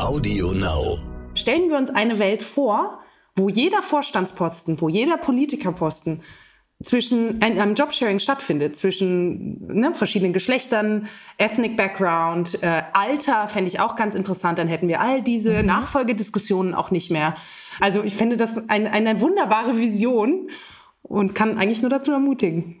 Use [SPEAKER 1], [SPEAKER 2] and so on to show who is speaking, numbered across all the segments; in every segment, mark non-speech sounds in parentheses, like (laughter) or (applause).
[SPEAKER 1] Audio Now.
[SPEAKER 2] Stellen wir uns eine Welt vor, wo jeder Vorstandsposten, wo jeder Politikerposten zwischen einem Jobsharing stattfindet, zwischen ne, verschiedenen Geschlechtern, Ethnic Background, äh, Alter fände ich auch ganz interessant. Dann hätten wir all diese mhm. Nachfolgediskussionen auch nicht mehr. Also ich finde das ein, eine wunderbare Vision und kann eigentlich nur dazu ermutigen.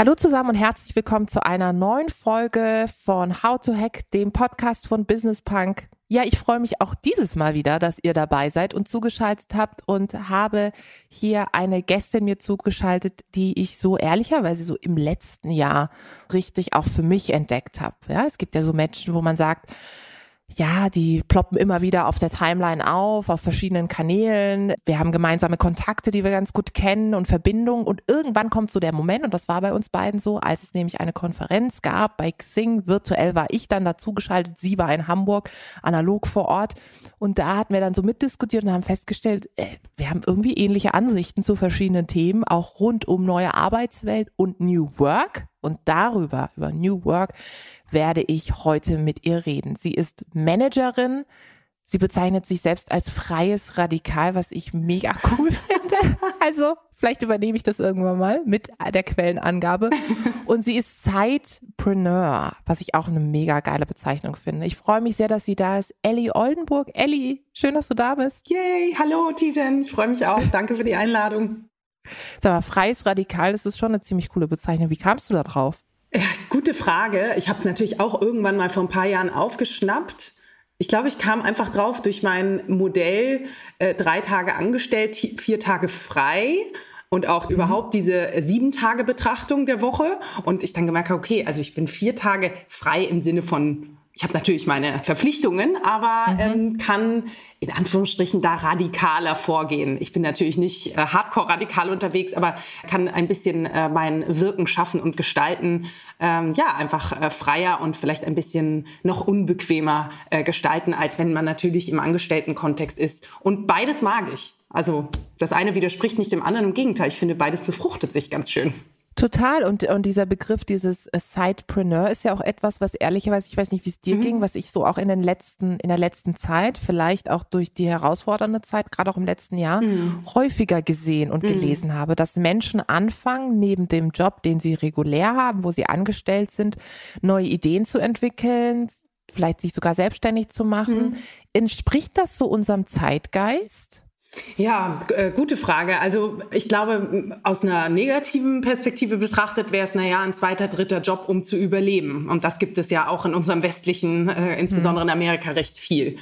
[SPEAKER 3] Hallo zusammen und herzlich willkommen zu einer neuen Folge von How to Hack, dem Podcast von Business Punk. Ja, ich freue mich auch dieses Mal wieder, dass ihr dabei seid und zugeschaltet habt und habe hier eine Gästin mir zugeschaltet, die ich so ehrlicherweise so im letzten Jahr richtig auch für mich entdeckt habe. Ja, es gibt ja so Menschen, wo man sagt, ja, die ploppen immer wieder auf der Timeline auf, auf verschiedenen Kanälen. Wir haben gemeinsame Kontakte, die wir ganz gut kennen und Verbindungen. Und irgendwann kommt so der Moment, und das war bei uns beiden so, als es nämlich eine Konferenz gab bei Xing. Virtuell war ich dann dazugeschaltet, sie war in Hamburg, analog vor Ort. Und da hatten wir dann so mitdiskutiert und haben festgestellt, äh, wir haben irgendwie ähnliche Ansichten zu verschiedenen Themen, auch rund um neue Arbeitswelt und New Work. Und darüber, über New Work, werde ich heute mit ihr reden. Sie ist Managerin. Sie bezeichnet sich selbst als freies Radikal, was ich mega (laughs) cool finde. Also vielleicht übernehme ich das irgendwann mal mit der Quellenangabe. Und sie ist Zeitpreneur, was ich auch eine mega geile Bezeichnung finde. Ich freue mich sehr, dass sie da ist. Ellie Oldenburg. Ellie, schön, dass du da bist.
[SPEAKER 2] Yay, hallo Tijen. Ich freue mich auch. Danke für die Einladung.
[SPEAKER 3] Sag mal, freies Radikal, das ist schon eine ziemlich coole Bezeichnung. Wie kamst du da drauf?
[SPEAKER 2] Ja, gute Frage. Ich habe es natürlich auch irgendwann mal vor ein paar Jahren aufgeschnappt. Ich glaube, ich kam einfach drauf durch mein Modell äh, drei Tage angestellt, vier Tage frei und auch mhm. überhaupt diese sieben Tage Betrachtung der Woche. Und ich dann gemerkt, okay, also ich bin vier Tage frei im Sinne von ich habe natürlich meine Verpflichtungen, aber mhm. ähm, kann in Anführungsstrichen da radikaler vorgehen. Ich bin natürlich nicht äh, hardcore radikal unterwegs, aber kann ein bisschen äh, mein Wirken schaffen und gestalten, ähm, ja, einfach äh, freier und vielleicht ein bisschen noch unbequemer äh, gestalten, als wenn man natürlich im Angestelltenkontext ist. Und beides mag ich. Also das eine widerspricht nicht dem anderen, im Gegenteil, ich finde, beides befruchtet sich ganz schön.
[SPEAKER 3] Total. Und, und dieser Begriff, dieses äh, Sidepreneur ist ja auch etwas, was ehrlicherweise, ich weiß nicht, wie es dir mhm. ging, was ich so auch in den letzten, in der letzten Zeit, vielleicht auch durch die herausfordernde Zeit, gerade auch im letzten Jahr, mhm. häufiger gesehen und mhm. gelesen habe, dass Menschen anfangen, neben dem Job, den sie regulär haben, wo sie angestellt sind, neue Ideen zu entwickeln, vielleicht sich sogar selbstständig zu machen. Mhm. Entspricht das so unserem Zeitgeist?
[SPEAKER 2] Ja, äh, gute Frage. Also ich glaube, aus einer negativen Perspektive betrachtet wäre es, naja, ein zweiter, dritter Job, um zu überleben. Und das gibt es ja auch in unserem westlichen, äh, insbesondere in Amerika, recht viel.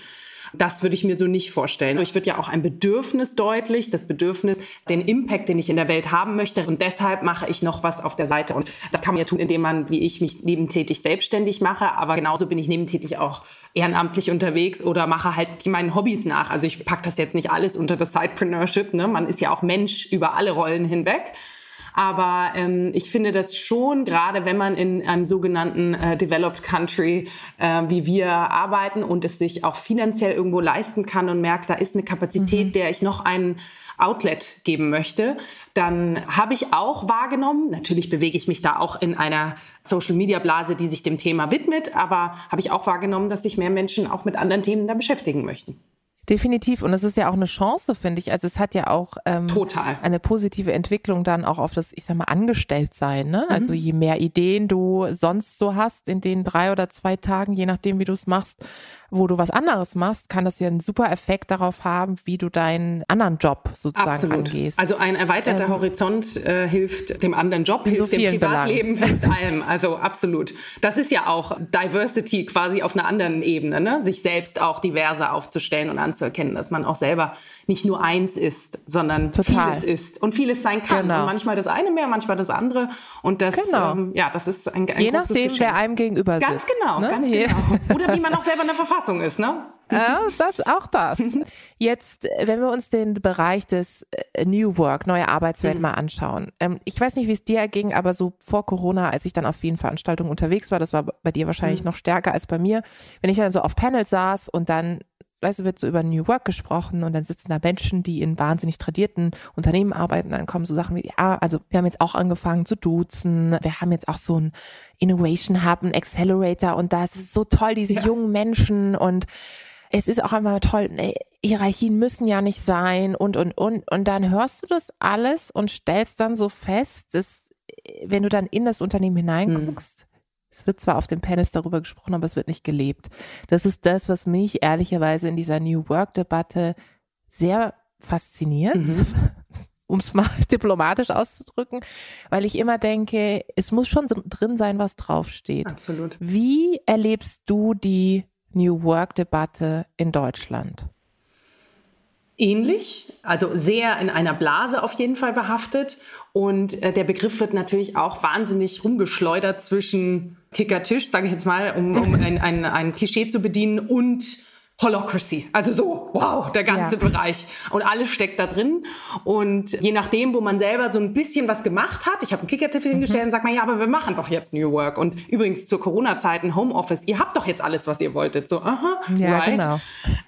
[SPEAKER 2] Das würde ich mir so nicht vorstellen. Ich wird ja auch ein Bedürfnis deutlich, das Bedürfnis, den Impact, den ich in der Welt haben möchte. Und deshalb mache ich noch was auf der Seite. Und das kann man ja tun, indem man, wie ich, mich nebentätig selbstständig mache. Aber genauso bin ich nebentätig auch ehrenamtlich unterwegs oder mache halt meinen Hobbys nach. Also ich packe das jetzt nicht alles unter das Sidepreneurship. Ne? Man ist ja auch Mensch über alle Rollen hinweg. Aber ähm, ich finde das schon, gerade wenn man in einem sogenannten äh, Developed Country äh, wie wir arbeiten und es sich auch finanziell irgendwo leisten kann und merkt, da ist eine Kapazität, mhm. der ich noch einen Outlet geben möchte, dann habe ich auch wahrgenommen, natürlich bewege ich mich da auch in einer Social-Media-Blase, die sich dem Thema widmet, aber habe ich auch wahrgenommen, dass sich mehr Menschen auch mit anderen Themen da beschäftigen möchten.
[SPEAKER 3] Definitiv. Und es ist ja auch eine Chance, finde ich. Also es hat ja auch ähm,
[SPEAKER 2] Total.
[SPEAKER 3] eine positive Entwicklung dann auch auf das, ich sag mal, Angestelltsein. Ne? Mhm. Also je mehr Ideen du sonst so hast in den drei oder zwei Tagen, je nachdem, wie du es machst, wo du was anderes machst, kann das ja einen super Effekt darauf haben, wie du deinen anderen Job sozusagen Absolut. angehst.
[SPEAKER 2] Also ein erweiterter ähm, Horizont äh, hilft dem anderen Job, hilft so dem Privatleben, hilft allem. Also absolut. Das ist ja auch Diversity quasi auf einer anderen Ebene, ne? sich selbst auch diverser aufzustellen und anzuerkennen, dass man auch selber nicht nur eins ist, sondern Total. vieles ist und vieles sein kann. Genau. Und manchmal das eine mehr, manchmal das andere. Und das, genau. ähm, ja, das ist ein, ein
[SPEAKER 3] Je nachdem,
[SPEAKER 2] Geschenk.
[SPEAKER 3] wer einem gegenüber
[SPEAKER 2] sitzt. Ganz genau, ne? ganz genau. Oder wie man auch selber in der Verfassung ist, ne?
[SPEAKER 3] Ja, das, auch das. (laughs) Jetzt, wenn wir uns den Bereich des äh, New Work, neue Arbeitswelt mhm. mal anschauen. Ähm, ich weiß nicht, wie es dir ging, aber so vor Corona, als ich dann auf vielen Veranstaltungen unterwegs war, das war bei dir wahrscheinlich mhm. noch stärker als bei mir, wenn ich dann so auf Panels saß und dann weißt du, wird so über New Work gesprochen und dann sitzen da Menschen, die in wahnsinnig tradierten Unternehmen arbeiten, dann kommen so Sachen wie, ja, also wir haben jetzt auch angefangen zu duzen, wir haben jetzt auch so ein Innovation Hub, ein Accelerator und da ist so toll, diese ja. jungen Menschen und es ist auch einmal toll, ne, Hierarchien müssen ja nicht sein und, und, und. Und dann hörst du das alles und stellst dann so fest, dass, wenn du dann in das Unternehmen hineinguckst, hm es wird zwar auf dem Panels darüber gesprochen, aber es wird nicht gelebt. Das ist das, was mich ehrlicherweise in dieser New Work-Debatte sehr fasziniert. Mhm. (laughs) um es mal (laughs) diplomatisch auszudrücken, weil ich immer denke, es muss schon drin sein, was draufsteht.
[SPEAKER 2] Absolut.
[SPEAKER 3] Wie erlebst du die New Work-Debatte in Deutschland?
[SPEAKER 2] ähnlich, also sehr in einer Blase auf jeden Fall behaftet. Und äh, der Begriff wird natürlich auch wahnsinnig rumgeschleudert zwischen Kickertisch, sage ich jetzt mal, um, um (laughs) ein, ein, ein Klischee zu bedienen, und Holocracy. Also so, wow, der ganze ja. Bereich. Und alles steckt da drin. Und je nachdem, wo man selber so ein bisschen was gemacht hat, ich habe einen Kickertipp hingestellt mhm. und sagt man, ja, aber wir machen doch jetzt New Work. Und übrigens zur Corona-Zeit ein Homeoffice. Ihr habt doch jetzt alles, was ihr wolltet. So, aha, ja, right. genau.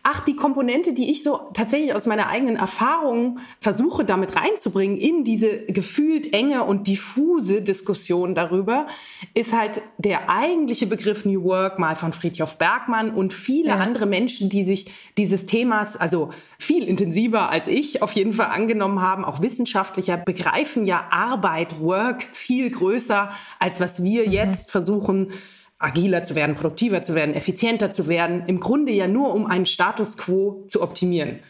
[SPEAKER 2] Ach, die Komponente, die ich so tatsächlich aus meiner eigenen Erfahrung versuche, damit reinzubringen in diese gefühlt enge und diffuse Diskussion darüber, ist halt der eigentliche Begriff New Work mal von Friedhof Bergmann und viele ja. andere Menschen, Menschen, die sich dieses Themas, also viel intensiver als ich auf jeden Fall angenommen haben, auch wissenschaftlicher, begreifen ja Arbeit, Work viel größer, als was wir mhm. jetzt versuchen, agiler zu werden, produktiver zu werden, effizienter zu werden. Im Grunde ja nur, um einen Status quo zu optimieren.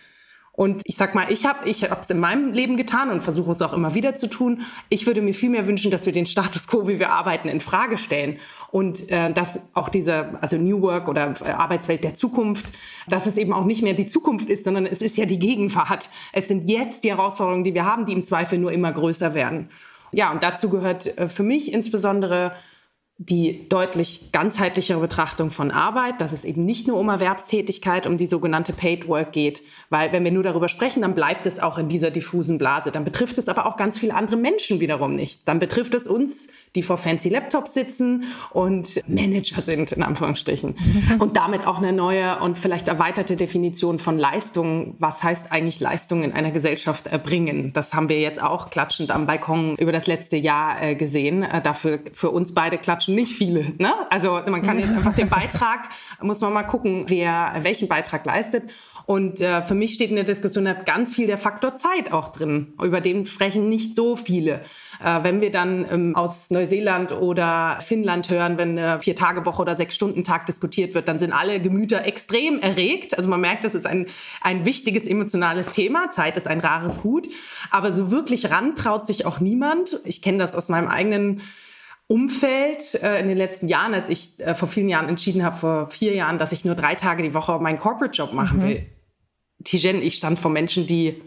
[SPEAKER 2] Und ich sag mal, ich habe ich es in meinem Leben getan und versuche es auch immer wieder zu tun. Ich würde mir viel mehr wünschen, dass wir den Status quo, wie wir arbeiten, in Frage stellen und äh, dass auch diese also New Work oder äh, Arbeitswelt der Zukunft, dass es eben auch nicht mehr die Zukunft ist, sondern es ist ja die Gegenwart. Es sind jetzt die Herausforderungen, die wir haben, die im Zweifel nur immer größer werden. Ja, und dazu gehört äh, für mich insbesondere die deutlich ganzheitlichere Betrachtung von Arbeit, dass es eben nicht nur um Erwerbstätigkeit, um die sogenannte Paid Work geht, weil wenn wir nur darüber sprechen, dann bleibt es auch in dieser diffusen Blase. Dann betrifft es aber auch ganz viele andere Menschen wiederum nicht. Dann betrifft es uns die vor fancy Laptops sitzen und Manager sind, in Anführungsstrichen. (laughs) Und damit auch eine neue und vielleicht erweiterte Definition von Leistung. Was heißt eigentlich Leistung in einer Gesellschaft erbringen? Das haben wir jetzt auch klatschend am Balkon über das letzte Jahr äh, gesehen. Äh, dafür für uns beide klatschen nicht viele. Ne? Also man kann jetzt (laughs) einfach den Beitrag, muss man mal gucken, wer welchen Beitrag leistet. Und äh, für mich steht in der Diskussion ganz viel der Faktor Zeit auch drin. Über den sprechen nicht so viele. Äh, wenn wir dann ähm, aus Neuseeland oder Finnland hören, wenn eine Vier-Tage-Woche oder Sechs-Stunden-Tag diskutiert wird, dann sind alle Gemüter extrem erregt. Also man merkt, das ist ein, ein wichtiges emotionales Thema. Zeit ist ein rares Gut. Aber so wirklich ran traut sich auch niemand. Ich kenne das aus meinem eigenen Umfeld äh, in den letzten Jahren, als ich äh, vor vielen Jahren entschieden habe, vor vier Jahren, dass ich nur drei Tage die Woche meinen Corporate-Job machen mhm. will. Tijen, ich stand vor Menschen, die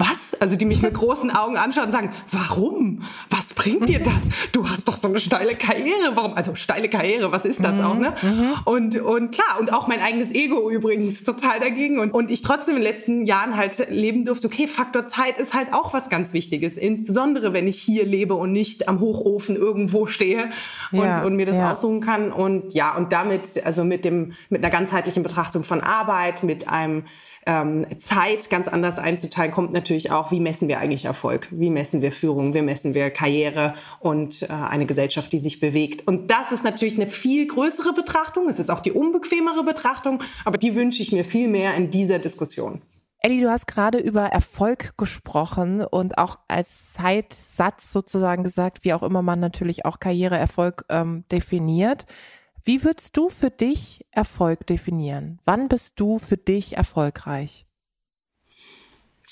[SPEAKER 2] was? Also die mich mit großen Augen anschauen und sagen, warum? Was bringt dir das? Du hast doch so eine steile Karriere. Warum? Also steile Karriere, was ist das mhm, auch, ne? Mhm. Und, und klar, und auch mein eigenes Ego übrigens total dagegen. Und, und ich trotzdem in den letzten Jahren halt leben durfte, okay, Faktor Zeit ist halt auch was ganz Wichtiges. Insbesondere, wenn ich hier lebe und nicht am Hochofen irgendwo stehe und, ja, und mir das ja. aussuchen kann. Und ja, und damit, also mit dem, mit einer ganzheitlichen Betrachtung von Arbeit, mit einem ähm, Zeit ganz anders einzuteilen, kommt natürlich auch, wie messen wir eigentlich Erfolg? Wie messen wir Führung? Wie messen wir Karriere und äh, eine Gesellschaft, die sich bewegt? Und das ist natürlich eine viel größere Betrachtung. Es ist auch die unbequemere Betrachtung, aber die wünsche ich mir viel mehr in dieser Diskussion.
[SPEAKER 3] Elli, du hast gerade über Erfolg gesprochen und auch als Zeitsatz sozusagen gesagt, wie auch immer man natürlich auch Karriereerfolg ähm, definiert. Wie würdest du für dich Erfolg definieren? Wann bist du für dich erfolgreich?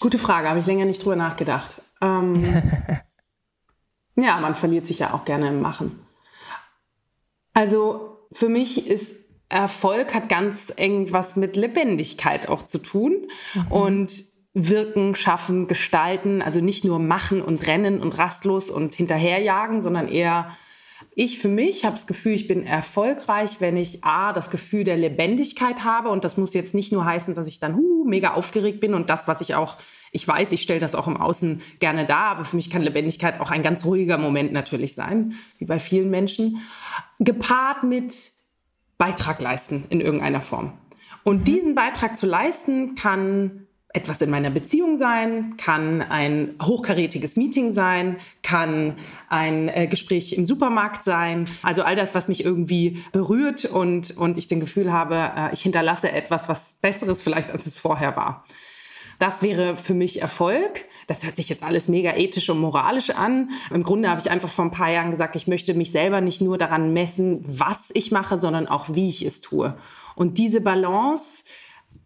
[SPEAKER 2] Gute Frage, habe ich länger nicht drüber nachgedacht. Ähm, (laughs) ja, man verliert sich ja auch gerne im Machen. Also für mich ist Erfolg hat ganz eng was mit Lebendigkeit auch zu tun mhm. und wirken, schaffen, gestalten, also nicht nur machen und rennen und rastlos und hinterherjagen, sondern eher ich für mich habe das Gefühl, ich bin erfolgreich, wenn ich A, das Gefühl der Lebendigkeit habe. Und das muss jetzt nicht nur heißen, dass ich dann huh, mega aufgeregt bin und das, was ich auch, ich weiß, ich stelle das auch im Außen gerne dar, aber für mich kann Lebendigkeit auch ein ganz ruhiger Moment natürlich sein, wie bei vielen Menschen. Gepaart mit Beitrag leisten in irgendeiner Form. Und diesen Beitrag zu leisten kann etwas in meiner Beziehung sein, kann ein hochkarätiges Meeting sein, kann ein äh, Gespräch im Supermarkt sein. Also all das, was mich irgendwie berührt und, und ich den Gefühl habe, äh, ich hinterlasse etwas, was Besseres vielleicht, als es vorher war. Das wäre für mich Erfolg. Das hört sich jetzt alles mega ethisch und moralisch an. Im Grunde habe ich einfach vor ein paar Jahren gesagt, ich möchte mich selber nicht nur daran messen, was ich mache, sondern auch, wie ich es tue. Und diese Balance,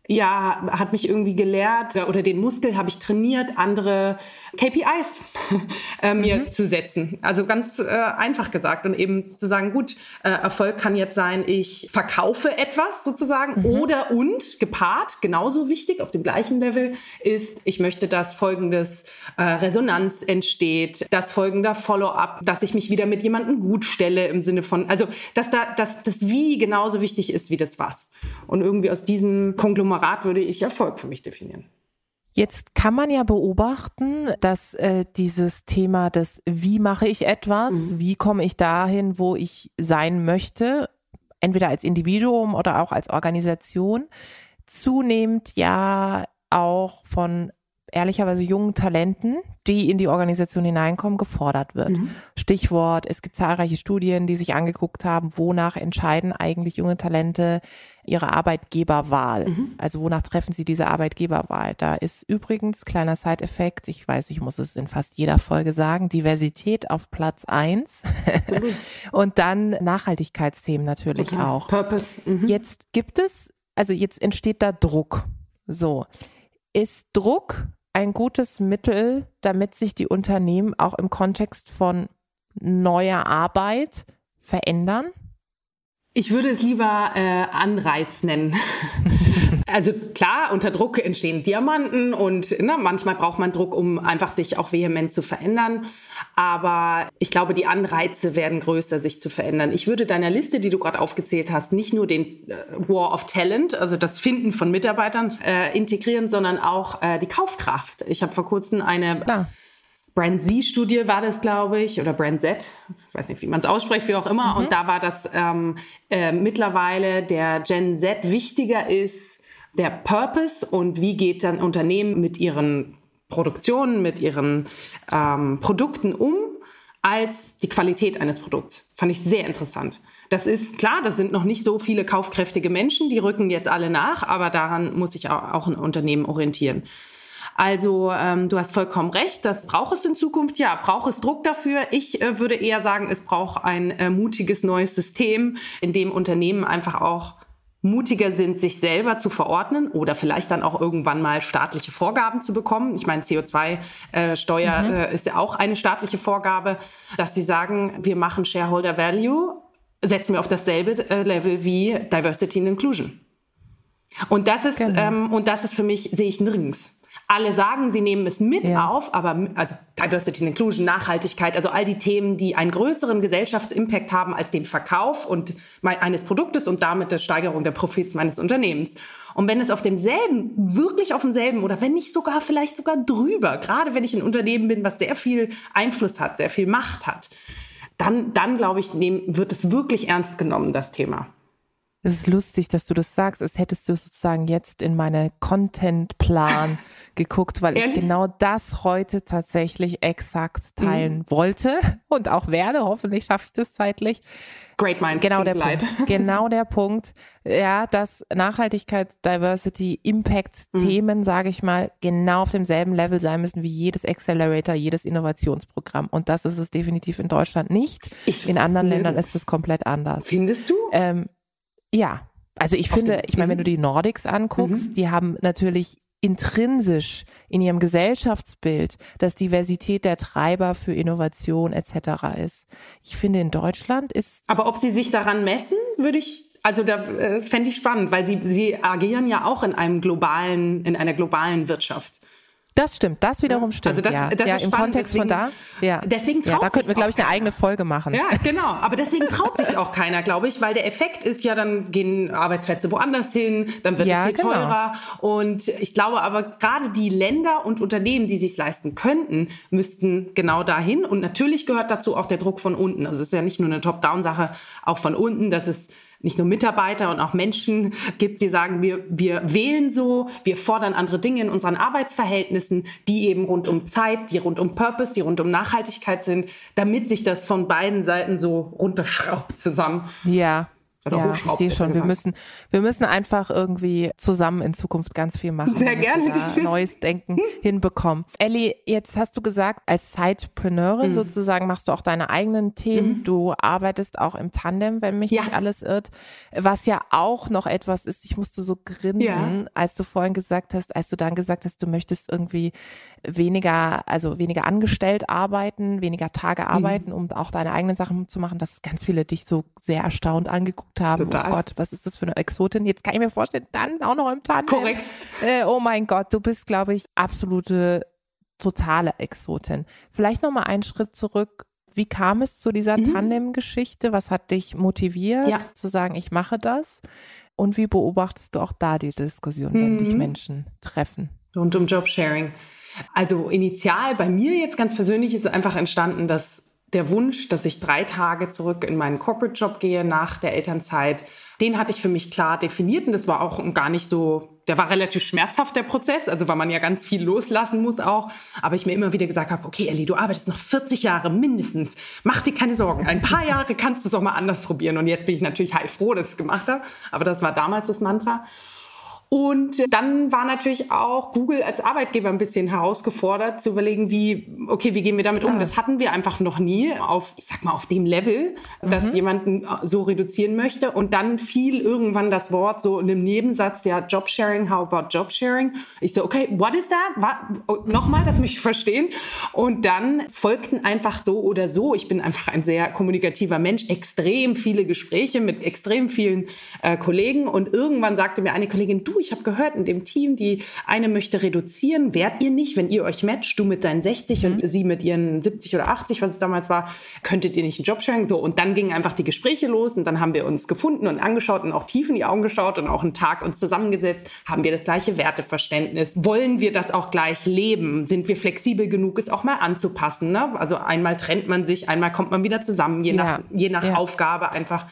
[SPEAKER 2] ja, hat mich irgendwie gelehrt oder den Muskel habe ich trainiert, andere KPIs (laughs) äh, mir mhm. zu setzen. Also ganz äh, einfach gesagt und eben zu sagen, gut, äh, Erfolg kann jetzt sein, ich verkaufe etwas sozusagen mhm. oder und gepaart, genauso wichtig auf dem gleichen Level ist, ich möchte, dass folgendes äh, Resonanz entsteht, dass folgender Follow-up, dass ich mich wieder mit jemandem gut stelle im Sinne von, also dass da dass das Wie genauso wichtig ist wie das Was. Und irgendwie aus diesem Konglomerat würde ich Erfolg für mich definieren.
[SPEAKER 3] Jetzt kann man ja beobachten, dass äh, dieses Thema des Wie mache ich etwas, mhm. wie komme ich dahin, wo ich sein möchte, entweder als Individuum oder auch als Organisation, zunehmend ja auch von ehrlicherweise jungen Talenten, die in die Organisation hineinkommen, gefordert wird. Mhm. Stichwort, es gibt zahlreiche Studien, die sich angeguckt haben, wonach entscheiden eigentlich junge Talente ihre Arbeitgeberwahl. Mhm. Also wonach treffen sie diese Arbeitgeberwahl? Da ist übrigens, kleiner Side-Effekt, ich weiß, ich muss es in fast jeder Folge sagen, Diversität auf Platz eins (laughs) und dann Nachhaltigkeitsthemen natürlich okay. auch. Purpose. Mhm. Jetzt gibt es, also jetzt entsteht da Druck. So. Ist Druck ein gutes Mittel, damit sich die Unternehmen auch im Kontext von neuer Arbeit verändern?
[SPEAKER 2] Ich würde es lieber äh, Anreiz nennen. (laughs) also klar, unter Druck entstehen Diamanten und na, ne, manchmal braucht man Druck, um einfach sich auch vehement zu verändern. Aber ich glaube, die Anreize werden größer, sich zu verändern. Ich würde deiner Liste, die du gerade aufgezählt hast, nicht nur den äh, War of Talent, also das Finden von Mitarbeitern, äh, integrieren, sondern auch äh, die Kaufkraft. Ich habe vor kurzem eine klar Brand Z-Studie war das, glaube ich, oder Brand Z, ich weiß nicht, wie man es ausspricht, wie auch immer. Mhm. Und da war das ähm, äh, mittlerweile der Gen Z wichtiger ist, der Purpose und wie geht dann Unternehmen mit ihren Produktionen, mit ihren ähm, Produkten um, als die Qualität eines Produkts. Fand ich sehr interessant. Das ist klar, das sind noch nicht so viele kaufkräftige Menschen, die rücken jetzt alle nach, aber daran muss sich auch, ein Unternehmen orientieren. Also ähm, du hast vollkommen recht, das braucht es in Zukunft. Ja, braucht es Druck dafür? Ich äh, würde eher sagen, es braucht ein äh, mutiges neues System, in dem Unternehmen einfach auch mutiger sind, sich selber zu verordnen oder vielleicht dann auch irgendwann mal staatliche Vorgaben zu bekommen. Ich meine, CO2-Steuer äh, mhm. äh, ist ja auch eine staatliche Vorgabe, dass sie sagen, wir machen Shareholder Value, setzen wir auf dasselbe äh, Level wie Diversity and Inclusion. Und das ist, genau. ähm, und das ist für mich, sehe ich nirgends alle sagen, sie nehmen es mit ja. auf, aber also Diversity and Inclusion, Nachhaltigkeit, also all die Themen, die einen größeren Gesellschaftsimpact haben als den Verkauf und eines Produktes und damit die Steigerung der Profits meines Unternehmens. Und wenn es auf demselben, wirklich auf demselben oder wenn nicht sogar vielleicht sogar drüber, gerade wenn ich ein Unternehmen bin, was sehr viel Einfluss hat, sehr viel Macht hat, dann, dann glaube ich, nehm, wird es wirklich ernst genommen, das Thema.
[SPEAKER 3] Es ist lustig, dass du das sagst, als hättest du sozusagen jetzt in meine Content-Plan (laughs) geguckt, weil Ehrlich? ich genau das heute tatsächlich exakt teilen mhm. wollte (laughs) und auch werde. Hoffentlich schaffe ich das zeitlich.
[SPEAKER 2] Great Mind.
[SPEAKER 3] Genau der Punkt. (laughs) Genau der Punkt. Ja, dass Nachhaltigkeit, Diversity, Impact-Themen, mhm. sage ich mal, genau auf demselben Level sein müssen wie jedes Accelerator, jedes Innovationsprogramm. Und das ist es definitiv in Deutschland nicht. Ich in anderen Ländern ist es komplett anders.
[SPEAKER 2] Findest du?
[SPEAKER 3] Ähm, ja, also ich finde, ich meine, wenn du die Nordics anguckst, mhm. die haben natürlich intrinsisch in ihrem Gesellschaftsbild, dass Diversität der Treiber für Innovation etc. ist. Ich finde, in Deutschland ist.
[SPEAKER 2] Aber ob sie sich daran messen, würde ich also da äh, fände ich spannend, weil sie, sie agieren ja auch in einem globalen, in einer globalen Wirtschaft.
[SPEAKER 3] Das stimmt, das wiederum stimmt. Also das, ja, das ja im spannend. Kontext deswegen, von da. Ja,
[SPEAKER 2] deswegen traut
[SPEAKER 3] ja, da könnten wir, glaube ich, eine eigene Folge machen.
[SPEAKER 2] Ja, (laughs) genau. Aber deswegen traut sich auch keiner, glaube ich, weil der Effekt ist ja, dann gehen Arbeitsplätze woanders hin, dann wird ja, es viel genau. teurer. Und ich glaube aber gerade die Länder und Unternehmen, die sich leisten könnten, müssten genau dahin. Und natürlich gehört dazu auch der Druck von unten. Also es ist ja nicht nur eine Top-Down-Sache, auch von unten, dass es nicht nur Mitarbeiter und auch Menschen gibt, die sagen, wir, wir wählen so, wir fordern andere Dinge in unseren Arbeitsverhältnissen, die eben rund um Zeit, die rund um Purpose, die rund um Nachhaltigkeit sind, damit sich das von beiden Seiten so runterschraubt zusammen.
[SPEAKER 3] Ja, ja, ich sehe schon, wir müssen, wir müssen einfach irgendwie zusammen in Zukunft ganz viel machen.
[SPEAKER 2] Sehr gerne.
[SPEAKER 3] neues Denken (laughs) hinbekommen. Ellie, jetzt hast du gesagt, als Sidepreneurin mhm. sozusagen machst du auch deine eigenen Themen. Mhm. Du arbeitest auch im Tandem, wenn mich ja. nicht alles irrt. Was ja auch noch etwas ist, ich musste so grinsen, ja. als du vorhin gesagt hast, als du dann gesagt hast, du möchtest irgendwie weniger, also weniger angestellt arbeiten, weniger Tage mhm. arbeiten, mhm. um auch deine eigenen Sachen zu machen, dass ganz viele dich so sehr erstaunt angeguckt haben. Oh Total. Oh Gott, was ist das für eine Exotin? Jetzt kann ich mir vorstellen, dann auch noch im Tandem.
[SPEAKER 2] Korrekt.
[SPEAKER 3] Äh, oh mein Gott, du bist, glaube ich, absolute totale Exotin. Vielleicht noch mal einen Schritt zurück. Wie kam es zu dieser mhm. Tandem-Geschichte? Was hat dich motiviert, ja. zu sagen, ich mache das? Und wie beobachtest du auch da die Diskussion, wenn mhm. dich Menschen treffen?
[SPEAKER 2] Rund um Jobsharing. Also initial bei mir jetzt ganz persönlich ist einfach entstanden, dass der Wunsch, dass ich drei Tage zurück in meinen Corporate-Job gehe nach der Elternzeit, den hatte ich für mich klar definiert und das war auch gar nicht so, der war relativ schmerzhaft, der Prozess, also weil man ja ganz viel loslassen muss auch, aber ich mir immer wieder gesagt habe, okay Ellie, du arbeitest noch 40 Jahre mindestens, mach dir keine Sorgen, ein paar Jahre kannst du es auch mal anders probieren. Und jetzt bin ich natürlich heilfroh, dass ich es gemacht habe, aber das war damals das Mantra. Und dann war natürlich auch Google als Arbeitgeber ein bisschen herausgefordert, zu überlegen, wie, okay, wie gehen wir damit um? Das hatten wir einfach noch nie auf, ich sag mal, auf dem Level, dass mhm. jemanden so reduzieren möchte. Und dann fiel irgendwann das Wort so in einem Nebensatz, ja, Jobsharing, how about Jobsharing? Ich so, okay, what is that? Oh, Nochmal, das möchte ich verstehen. Und dann folgten einfach so oder so, ich bin einfach ein sehr kommunikativer Mensch, extrem viele Gespräche mit extrem vielen äh, Kollegen. Und irgendwann sagte mir eine Kollegin, du, ich habe gehört in dem Team, die eine möchte reduzieren, wärt ihr nicht, wenn ihr euch matcht, du mit deinen 60 mhm. und sie mit ihren 70 oder 80, was es damals war, könntet ihr nicht einen Job sharing? So, und dann gingen einfach die Gespräche los und dann haben wir uns gefunden und angeschaut und auch tief in die Augen geschaut und auch einen Tag uns zusammengesetzt. Haben wir das gleiche Werteverständnis? Wollen wir das auch gleich leben? Sind wir flexibel genug, es auch mal anzupassen? Ne? Also einmal trennt man sich, einmal kommt man wieder zusammen, je nach, je nach ja. Aufgabe einfach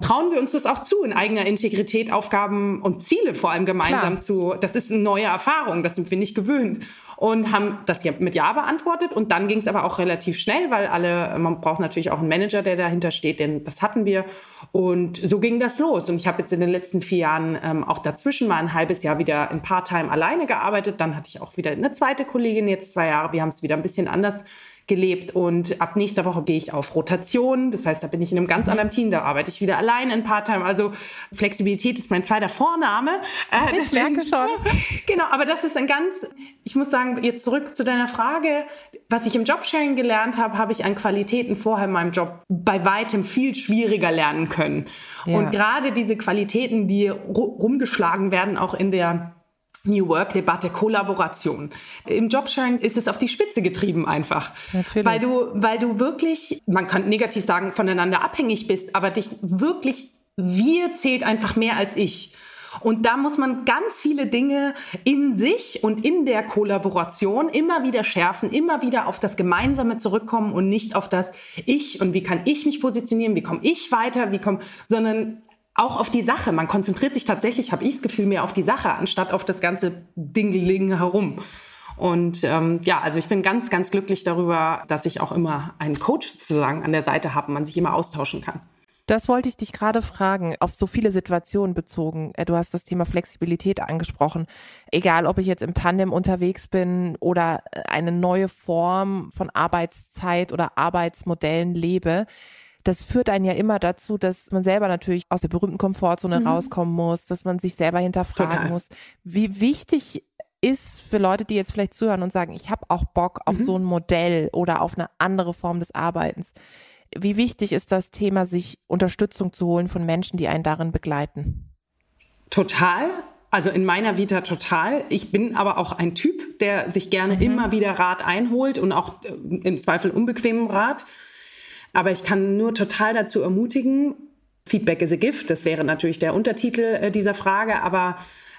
[SPEAKER 2] trauen wir uns das auch zu, in eigener Integrität Aufgaben und Ziele vor allem gemeinsam Klar. zu. Das ist eine neue Erfahrung, das sind wir nicht gewöhnt. Und haben das mit Ja beantwortet. Und dann ging es aber auch relativ schnell, weil alle, man braucht natürlich auch einen Manager, der dahinter steht, denn das hatten wir. Und so ging das los. Und ich habe jetzt in den letzten vier Jahren ähm, auch dazwischen mal ein halbes Jahr wieder in Part-Time alleine gearbeitet. Dann hatte ich auch wieder eine zweite Kollegin, jetzt zwei Jahre. Wir haben es wieder ein bisschen anders gelebt und ab nächster Woche gehe ich auf Rotation. Das heißt, da bin ich in einem ganz mhm. anderen Team, da arbeite ich wieder allein in Part-Time. Also Flexibilität ist mein zweiter Vorname.
[SPEAKER 3] Äh, ich merke schon. (laughs)
[SPEAKER 2] genau, aber das ist ein ganz, ich muss sagen, jetzt zurück zu deiner Frage. Was ich im Jobsharing gelernt habe, habe ich an Qualitäten vorher in meinem Job bei weitem viel schwieriger lernen können. Ja. Und gerade diese Qualitäten, die rumgeschlagen werden, auch in der New Work-Debatte, Kollaboration. Im Jobsharing ist es auf die Spitze getrieben einfach. Natürlich. Weil du, weil du wirklich, man kann negativ sagen, voneinander abhängig bist, aber dich wirklich, wir zählt einfach mehr als ich. Und da muss man ganz viele Dinge in sich und in der Kollaboration immer wieder schärfen, immer wieder auf das Gemeinsame zurückkommen und nicht auf das Ich und wie kann ich mich positionieren, wie komme ich weiter, wie komme, sondern auch auf die Sache. Man konzentriert sich tatsächlich, habe ich das Gefühl, mehr auf die Sache, anstatt auf das ganze Dingeling herum. Und ähm, ja, also ich bin ganz, ganz glücklich darüber, dass ich auch immer einen Coach sozusagen an der Seite habe, man sich immer austauschen kann.
[SPEAKER 3] Das wollte ich dich gerade fragen, auf so viele Situationen bezogen. Äh, du hast das Thema Flexibilität angesprochen. Egal, ob ich jetzt im Tandem unterwegs bin oder eine neue Form von Arbeitszeit oder Arbeitsmodellen lebe. Das führt einen ja immer dazu, dass man selber natürlich aus der berühmten Komfortzone mhm. rauskommen muss, dass man sich selber hinterfragen Total. muss. Wie wichtig ist für Leute, die jetzt vielleicht zuhören und sagen, ich habe auch Bock auf mhm. so ein Modell oder auf eine andere Form des Arbeitens. Wie wichtig ist das Thema, sich Unterstützung zu holen von Menschen, die einen darin begleiten?
[SPEAKER 2] Total. Also in meiner Vita total. Ich bin aber auch ein Typ, der sich gerne mhm. immer wieder Rat einholt und auch äh, im Zweifel unbequemen Rat. Aber ich kann nur total dazu ermutigen, Feedback is a gift, das wäre natürlich der Untertitel äh, dieser Frage, aber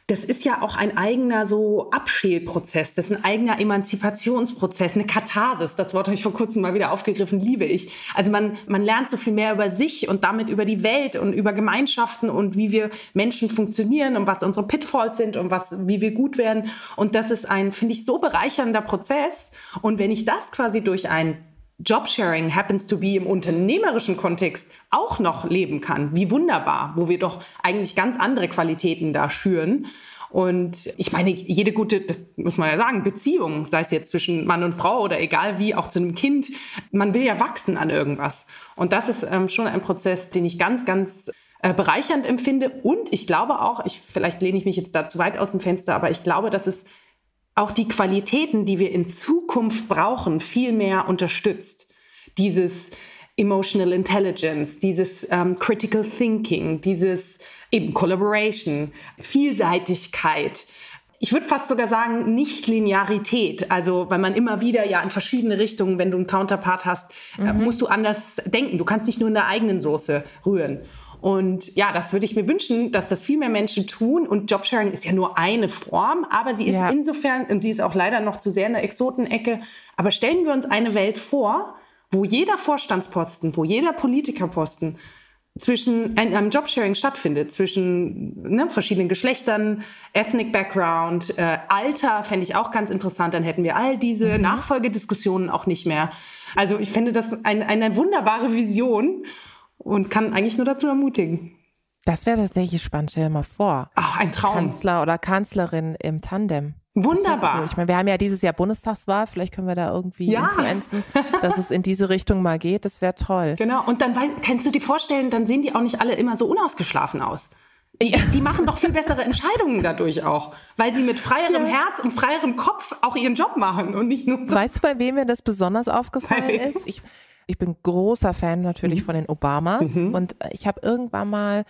[SPEAKER 2] das ist ja auch ein eigener so Abschälprozess, das ist ein eigener Emanzipationsprozess, eine Katharsis. Das Wort habe ich vor kurzem mal wieder aufgegriffen, liebe ich. Also man, man lernt so viel mehr über sich und damit über die Welt und über Gemeinschaften und wie wir Menschen funktionieren und was unsere Pitfalls sind und was, wie wir gut werden. Und das ist ein, finde ich, so bereichernder Prozess. Und wenn ich das quasi durch ein Jobsharing happens to be im unternehmerischen Kontext auch noch leben kann. Wie wunderbar, wo wir doch eigentlich ganz andere Qualitäten da schüren. Und ich meine, jede gute, das muss man ja sagen, Beziehung, sei es jetzt zwischen Mann und Frau oder egal wie, auch zu einem Kind, man will ja wachsen an irgendwas. Und das ist ähm, schon ein Prozess, den ich ganz, ganz äh, bereichernd empfinde. Und ich glaube auch, ich, vielleicht lehne ich mich jetzt da zu weit aus dem Fenster, aber ich glaube, dass es auch die Qualitäten, die wir in Zukunft brauchen, viel mehr unterstützt. Dieses Emotional Intelligence, dieses ähm, Critical Thinking, dieses eben Collaboration, Vielseitigkeit. Ich würde fast sogar sagen, Nicht-Linearität. Also, weil man immer wieder ja in verschiedene Richtungen, wenn du einen Counterpart hast, äh, mhm. musst du anders denken. Du kannst nicht nur in der eigenen Soße rühren. Und ja, das würde ich mir wünschen, dass das viel mehr Menschen tun. Und Jobsharing ist ja nur eine Form, aber sie ist ja. insofern, und sie ist auch leider noch zu sehr in der Exotenecke, aber stellen wir uns eine Welt vor, wo jeder Vorstandsposten, wo jeder Politikerposten zwischen einem Jobsharing stattfindet, zwischen ne, verschiedenen Geschlechtern, Ethnic Background, äh, Alter fände ich auch ganz interessant, dann hätten wir all diese mhm. Nachfolgediskussionen auch nicht mehr. Also ich finde das ein, eine wunderbare Vision und kann eigentlich nur dazu ermutigen.
[SPEAKER 3] Das wäre tatsächlich spannend. Stell dir mal vor.
[SPEAKER 2] Ach, ein Traum.
[SPEAKER 3] Kanzler oder Kanzlerin im Tandem.
[SPEAKER 2] Wunderbar.
[SPEAKER 3] Cool. Ich meine, wir haben ja dieses Jahr Bundestagswahl. Vielleicht können wir da irgendwie ja. influenzen, dass es in diese Richtung mal geht. Das wäre toll.
[SPEAKER 2] Genau. Und dann kannst du dir vorstellen, dann sehen die auch nicht alle immer so unausgeschlafen aus. Die, die machen doch viel bessere Entscheidungen dadurch auch, weil sie mit freierem ja. Herz und freierem Kopf auch ihren Job machen und nicht nur.
[SPEAKER 3] So weißt du, bei wem mir das besonders aufgefallen ist? Ich, ich bin großer Fan natürlich mhm. von den Obamas mhm. und ich habe irgendwann mal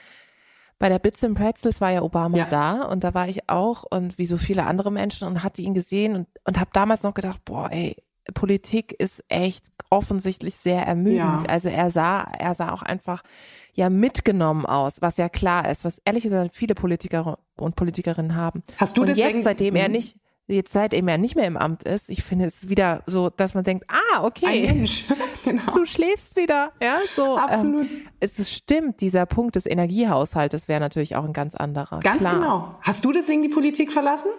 [SPEAKER 3] bei der Bits and Pretzels war ja Obama ja. da und da war ich auch und wie so viele andere Menschen und hatte ihn gesehen und, und habe damals noch gedacht, boah, ey, Politik ist echt offensichtlich sehr ermüdend. Ja. Also er sah, er sah auch einfach ja mitgenommen aus, was ja klar ist, was ehrlich gesagt viele Politiker und Politikerinnen haben.
[SPEAKER 2] Hast du
[SPEAKER 3] und
[SPEAKER 2] deswegen,
[SPEAKER 3] jetzt, seitdem er mhm. nicht jetzt seitdem er nicht mehr im Amt ist, ich finde es wieder so, dass man denkt, ah, okay,
[SPEAKER 2] Ein Mensch. (laughs) genau.
[SPEAKER 3] du schläfst wieder, ja, so.
[SPEAKER 2] Ähm, Absolut. Ähm,
[SPEAKER 3] es stimmt, dieser Punkt des Energiehaushaltes wäre natürlich auch ein ganz anderer.
[SPEAKER 2] Ganz Klar. genau. Hast du deswegen die Politik verlassen?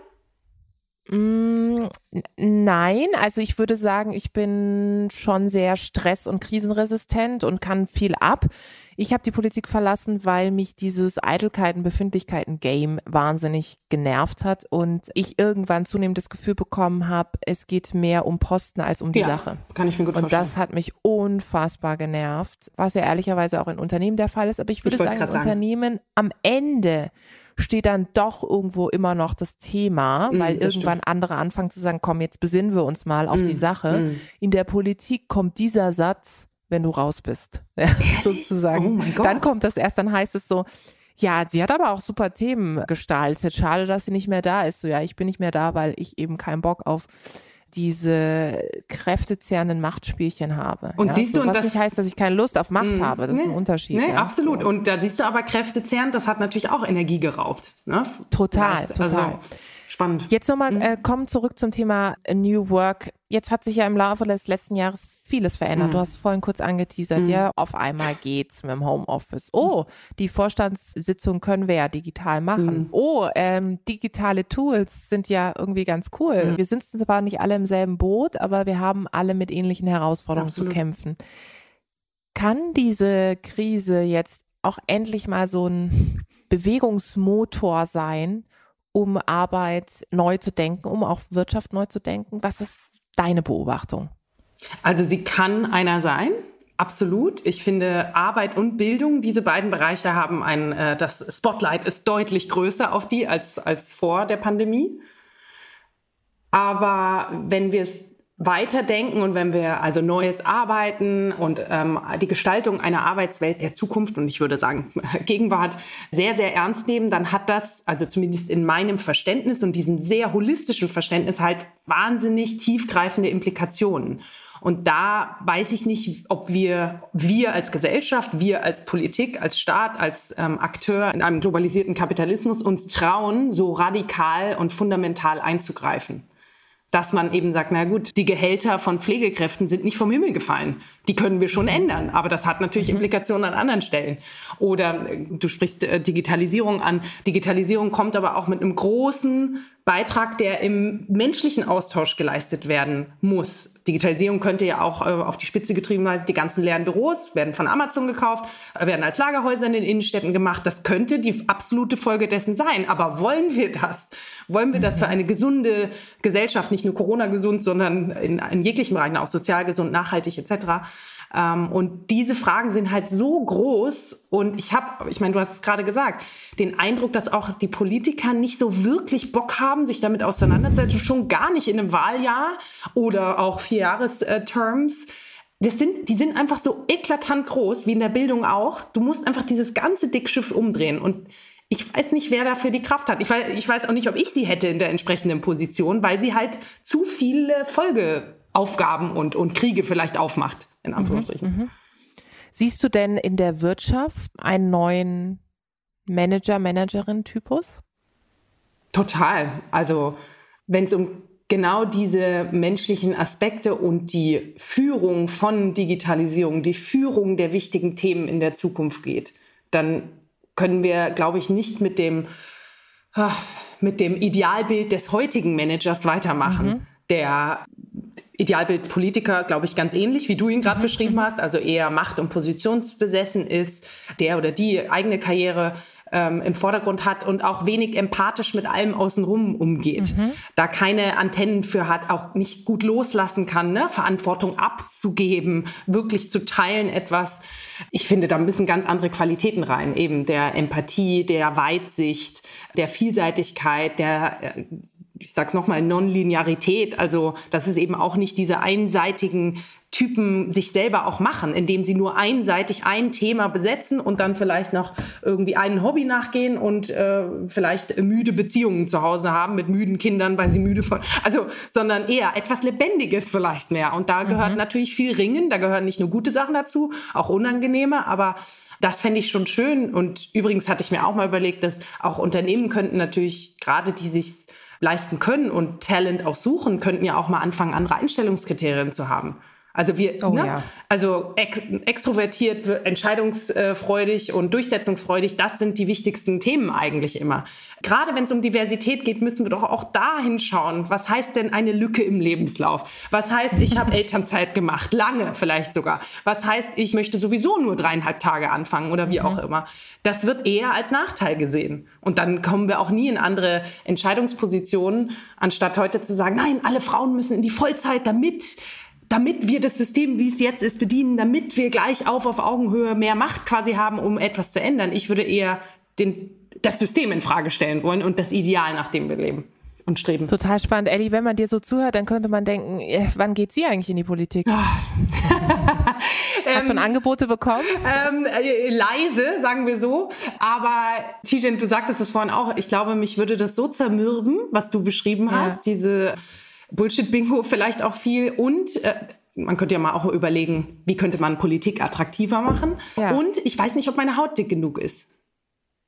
[SPEAKER 3] Mm, nein, also ich würde sagen, ich bin schon sehr stress- und krisenresistent und kann viel ab. Ich habe die Politik verlassen, weil mich dieses Eitelkeiten, Befindlichkeiten Game wahnsinnig genervt hat und ich irgendwann zunehmend das Gefühl bekommen habe, es geht mehr um Posten als um die
[SPEAKER 2] ja,
[SPEAKER 3] Sache.
[SPEAKER 2] Kann ich mir gut
[SPEAKER 3] und
[SPEAKER 2] vorstellen.
[SPEAKER 3] Und das hat mich unfassbar genervt, was ja ehrlicherweise auch in Unternehmen der Fall ist, aber ich würde ich sagen, sagen, Unternehmen am Ende steht dann doch irgendwo immer noch das Thema, mm, weil das irgendwann stimmt. andere anfangen zu sagen, komm, jetzt besinnen wir uns mal auf mm, die Sache. Mm. In der Politik kommt dieser Satz, wenn du raus bist, (laughs) (laughs) sozusagen. Oh dann kommt das erst, dann heißt es so, ja, sie hat aber auch super Themen gestaltet. Schade, dass sie nicht mehr da ist. So, ja, ich bin nicht mehr da, weil ich eben keinen Bock auf diese kräftezehrenden Machtspielchen habe.
[SPEAKER 2] Und
[SPEAKER 3] ja,
[SPEAKER 2] siehst
[SPEAKER 3] so,
[SPEAKER 2] du,
[SPEAKER 3] was
[SPEAKER 2] das
[SPEAKER 3] nicht heißt, dass ich keine Lust auf Macht mh, habe. Das nee, ist ein Unterschied.
[SPEAKER 2] Nee,
[SPEAKER 3] ja,
[SPEAKER 2] absolut. So. Und da siehst du aber kräftezehrend, das hat natürlich auch Energie geraubt. Ne?
[SPEAKER 3] Total, total. Also,
[SPEAKER 2] spannend.
[SPEAKER 3] Jetzt nochmal mhm. äh, kommen zurück zum Thema New Work. Jetzt hat sich ja im Laufe des letzten Jahres vieles verändert. Mhm. Du hast vorhin kurz angeteasert, mhm. ja, auf einmal geht's mit dem Homeoffice. Oh, die Vorstandssitzung können wir ja digital machen. Mhm. Oh, ähm, digitale Tools sind ja irgendwie ganz cool. Mhm. Wir sind zwar nicht alle im selben Boot, aber wir haben alle mit ähnlichen Herausforderungen Absolut. zu kämpfen. Kann diese Krise jetzt auch endlich mal so ein Bewegungsmotor sein, um Arbeit neu zu denken, um auch Wirtschaft neu zu denken? Was ist deine Beobachtung?
[SPEAKER 2] Also sie kann einer sein. Absolut. Ich finde Arbeit und Bildung, diese beiden Bereiche haben ein, äh, das Spotlight ist deutlich größer auf die als, als vor der Pandemie. Aber wenn wir es weiterdenken und wenn wir also neues Arbeiten und ähm, die Gestaltung einer Arbeitswelt der Zukunft und ich würde sagen (laughs) Gegenwart sehr, sehr ernst nehmen, dann hat das, also zumindest in meinem Verständnis und diesem sehr holistischen Verständnis halt wahnsinnig tiefgreifende Implikationen. Und da weiß ich nicht, ob wir, wir als Gesellschaft, wir als Politik, als Staat, als ähm, Akteur in einem globalisierten Kapitalismus uns trauen, so radikal und fundamental einzugreifen dass man eben sagt, na gut, die Gehälter von Pflegekräften sind nicht vom Himmel gefallen. Die können wir schon ändern, aber das hat natürlich mhm. Implikationen an anderen Stellen. Oder äh, du sprichst äh, Digitalisierung an. Digitalisierung kommt aber auch mit einem großen Beitrag, der im menschlichen Austausch geleistet werden muss. Digitalisierung könnte ja auch äh, auf die Spitze getrieben werden. Die ganzen leeren Büros werden von Amazon gekauft, äh, werden als Lagerhäuser in den Innenstädten gemacht. Das könnte die absolute Folge dessen sein. Aber wollen wir das? Wollen wir das für eine gesunde Gesellschaft, nicht nur Corona gesund, sondern in, in jeglichen Bereichen, auch sozial gesund, nachhaltig etc.? Ähm, und diese Fragen sind halt so groß. Und ich habe, ich meine, du hast es gerade gesagt, den Eindruck, dass auch die Politiker nicht so wirklich Bock haben, sich damit auseinanderzusetzen, schon gar nicht in einem Wahljahr oder auch Vierjahres-Terms. Das sind, die sind einfach so eklatant groß, wie in der Bildung auch. Du musst einfach dieses ganze Dickschiff umdrehen. Und ich weiß nicht, wer dafür die Kraft hat. Ich weiß, ich weiß auch nicht, ob ich sie hätte in der entsprechenden Position, weil sie halt zu viele Folgeaufgaben und, und Kriege vielleicht aufmacht in Anführungsstrichen. Mhm, mhm,
[SPEAKER 3] Siehst du denn in der Wirtschaft einen neuen Manager, Managerin-Typus?
[SPEAKER 2] Total. Also wenn es um genau diese menschlichen Aspekte und die Führung von Digitalisierung, die Führung der wichtigen Themen in der Zukunft geht, dann können wir, glaube ich, nicht mit dem, ah, mit dem Idealbild des heutigen Managers weitermachen, mhm. der Idealbild Politiker, glaube ich, ganz ähnlich, wie du ihn gerade mhm. beschrieben hast, also eher macht- und positionsbesessen ist, der oder die eigene Karriere ähm, im Vordergrund hat und auch wenig empathisch mit allem außenrum umgeht. Mhm. Da keine Antennen für hat, auch nicht gut loslassen kann, ne? Verantwortung abzugeben, wirklich zu teilen etwas. Ich finde, da müssen ganz andere Qualitäten rein, eben der Empathie, der Weitsicht, der Vielseitigkeit, der äh, ich sag's nochmal, Nonlinearität. Also, dass es eben auch nicht diese einseitigen Typen sich selber auch machen, indem sie nur einseitig ein Thema besetzen und dann vielleicht noch irgendwie einen Hobby nachgehen und äh, vielleicht müde Beziehungen zu Hause haben mit müden Kindern, weil sie müde von, also, sondern eher etwas Lebendiges vielleicht mehr. Und da gehört mhm. natürlich viel Ringen, da gehören nicht nur gute Sachen dazu, auch unangenehme, aber das fände ich schon schön. Und übrigens hatte ich mir auch mal überlegt, dass auch Unternehmen könnten natürlich gerade die sich leisten können und Talent auch suchen, könnten ja auch mal anfangen, andere Einstellungskriterien zu haben. Also wir, oh, ne? ja. also ex extrovertiert, entscheidungsfreudig und durchsetzungsfreudig, das sind die wichtigsten Themen eigentlich immer. Gerade wenn es um Diversität geht, müssen wir doch auch da hinschauen. Was heißt denn eine Lücke im Lebenslauf? Was heißt, ich habe (laughs) Elternzeit gemacht, lange vielleicht sogar? Was heißt, ich möchte sowieso nur dreieinhalb Tage anfangen oder wie mhm. auch immer? Das wird eher als Nachteil gesehen. Und dann kommen wir auch nie in andere Entscheidungspositionen, anstatt heute zu sagen, nein, alle Frauen müssen in die Vollzeit, damit damit wir das System, wie es jetzt ist, bedienen, damit wir gleich auf auf Augenhöhe mehr Macht quasi haben, um etwas zu ändern. Ich würde eher den, das System in Frage stellen wollen und das Ideal, nach dem wir leben und streben.
[SPEAKER 3] Total spannend. Elli, wenn man dir so zuhört, dann könnte man denken, äh, wann geht sie eigentlich in die Politik? Ah. (laughs) Hast du schon ähm, Angebote bekommen?
[SPEAKER 2] Ähm, äh, leise, sagen wir so. Aber Tijen, du sagtest es vorhin auch, ich glaube, mich würde das so zermürben, was du beschrieben hast, ja. diese Bullshit-Bingo vielleicht auch viel und äh, man könnte ja mal auch überlegen, wie könnte man Politik attraktiver machen. Ja. Und ich weiß nicht, ob meine Haut dick genug ist.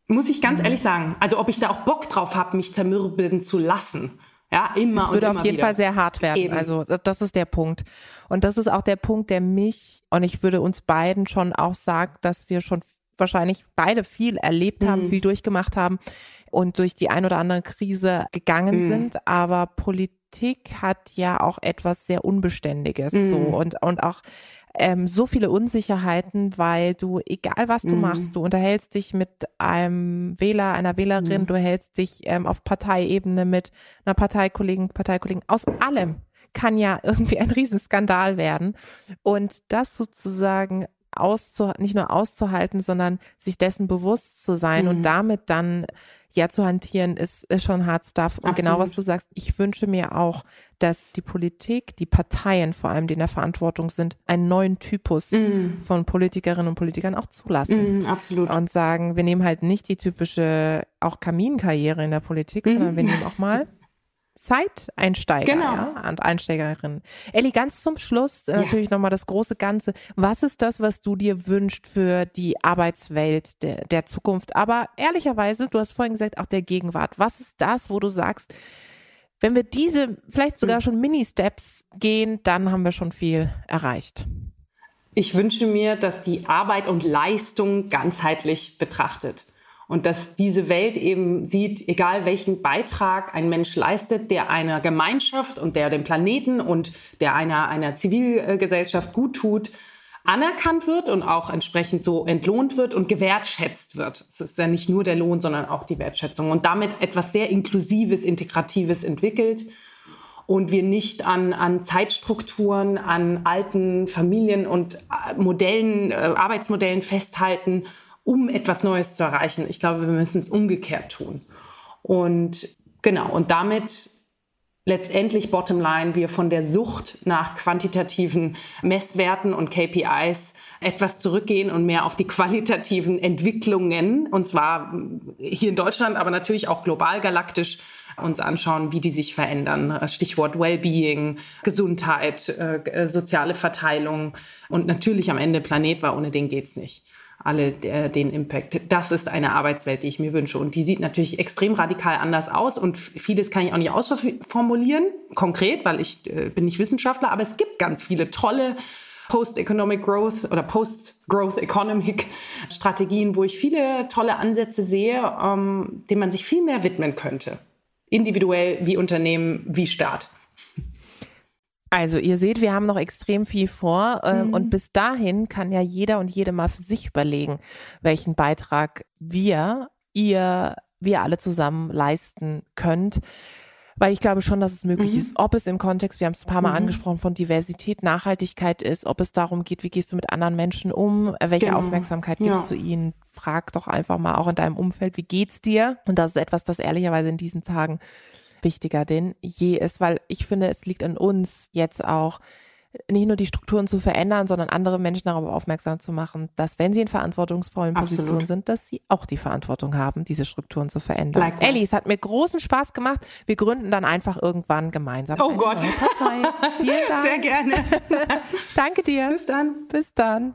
[SPEAKER 2] Muss ich ganz mhm. ehrlich sagen. Also ob ich da auch Bock drauf habe, mich zermürbeln zu lassen. Ja, immer.
[SPEAKER 3] Es würde auf jeden wieder. Fall sehr hart werden. Eben. Also das ist der Punkt. Und das ist auch der Punkt, der mich und ich würde uns beiden schon auch sagen, dass wir schon wahrscheinlich beide viel erlebt haben, mhm. viel durchgemacht haben und durch die ein oder andere Krise gegangen mhm. sind. Aber Politik hat ja auch etwas sehr Unbeständiges mhm. so und, und auch ähm, so viele Unsicherheiten, weil du, egal was du mhm. machst, du unterhältst dich mit einem Wähler, einer Wählerin, mhm. du hältst dich ähm, auf Parteiebene mit einer Parteikollegen, Parteikollegen, aus allem kann ja (laughs) irgendwie ein Riesenskandal werden. Und das sozusagen auszu nicht nur auszuhalten, sondern sich dessen bewusst zu sein mhm. und damit dann ja zu hantieren, ist, ist schon hard stuff. Und Absolut. genau was du sagst, ich wünsche mir auch, dass die Politik, die Parteien vor allem, die in der Verantwortung sind, einen neuen Typus mm. von Politikerinnen und Politikern auch zulassen.
[SPEAKER 2] Mm, absolut.
[SPEAKER 3] Und sagen, wir nehmen halt nicht die typische auch Kaminkarriere in der Politik, sondern wir nehmen auch mal (laughs) Zeiteinsteiger genau. ja, und Einsteigerinnen. Elli, ganz zum Schluss äh, ja. natürlich nochmal das große Ganze. Was ist das, was du dir wünschst für die Arbeitswelt der, der Zukunft? Aber ehrlicherweise, du hast vorhin gesagt, auch der Gegenwart. Was ist das, wo du sagst, wenn wir diese vielleicht sogar schon Mini-Steps gehen, dann haben wir schon viel erreicht?
[SPEAKER 2] Ich wünsche mir, dass die Arbeit und Leistung ganzheitlich betrachtet. Und dass diese Welt eben sieht, egal welchen Beitrag ein Mensch leistet, der einer Gemeinschaft und der dem Planeten und der einer, einer Zivilgesellschaft gut tut, anerkannt wird und auch entsprechend so entlohnt wird und gewertschätzt wird. Es ist ja nicht nur der Lohn, sondern auch die Wertschätzung und damit etwas sehr Inklusives, Integratives entwickelt und wir nicht an, an Zeitstrukturen, an alten Familien und äh, Modellen, äh, Arbeitsmodellen festhalten, um etwas Neues zu erreichen. Ich glaube, wir müssen es umgekehrt tun. Und genau, und damit letztendlich Bottomline, wir von der Sucht nach quantitativen Messwerten und KPIs etwas zurückgehen und mehr auf die qualitativen Entwicklungen, und zwar hier in Deutschland, aber natürlich auch global galaktisch, uns anschauen, wie die sich verändern. Stichwort Wellbeing, Gesundheit, äh, soziale Verteilung und natürlich am Ende Planet, weil ohne den geht's nicht alle der, den Impact. Das ist eine Arbeitswelt, die ich mir wünsche. Und die sieht natürlich extrem radikal anders aus. Und vieles kann ich auch nicht ausformulieren, konkret, weil ich äh, bin nicht Wissenschaftler. Aber es gibt ganz viele tolle Post-Economic Growth oder Post-Growth Economic (laughs) Strategien, wo ich viele tolle Ansätze sehe, ähm, denen man sich viel mehr widmen könnte. Individuell, wie Unternehmen, wie Staat.
[SPEAKER 3] Also ihr seht, wir haben noch extrem viel vor ähm, mhm. und bis dahin kann ja jeder und jede mal für sich überlegen, welchen Beitrag wir, ihr, wir alle zusammen leisten könnt. Weil ich glaube schon, dass es möglich mhm. ist, ob es im Kontext, wir haben es ein paar Mal mhm. angesprochen, von Diversität, Nachhaltigkeit ist, ob es darum geht, wie gehst du mit anderen Menschen um, welche genau. Aufmerksamkeit gibst ja. du ihnen, frag doch einfach mal auch in deinem Umfeld, wie geht's dir? Und das ist etwas, das ehrlicherweise in diesen Tagen wichtiger denn je ist, weil ich finde, es liegt an uns jetzt auch, nicht nur die Strukturen zu verändern, sondern andere Menschen darauf aufmerksam zu machen, dass wenn sie in verantwortungsvollen Absolut. Positionen sind, dass sie auch die Verantwortung haben, diese Strukturen zu verändern. Like Ellie, es hat mir großen Spaß gemacht. Wir gründen dann einfach irgendwann gemeinsam.
[SPEAKER 2] Oh Gott. Vielen (laughs) Dank. Sehr gerne. (laughs)
[SPEAKER 3] Danke dir.
[SPEAKER 2] Bis dann.
[SPEAKER 3] Bis dann.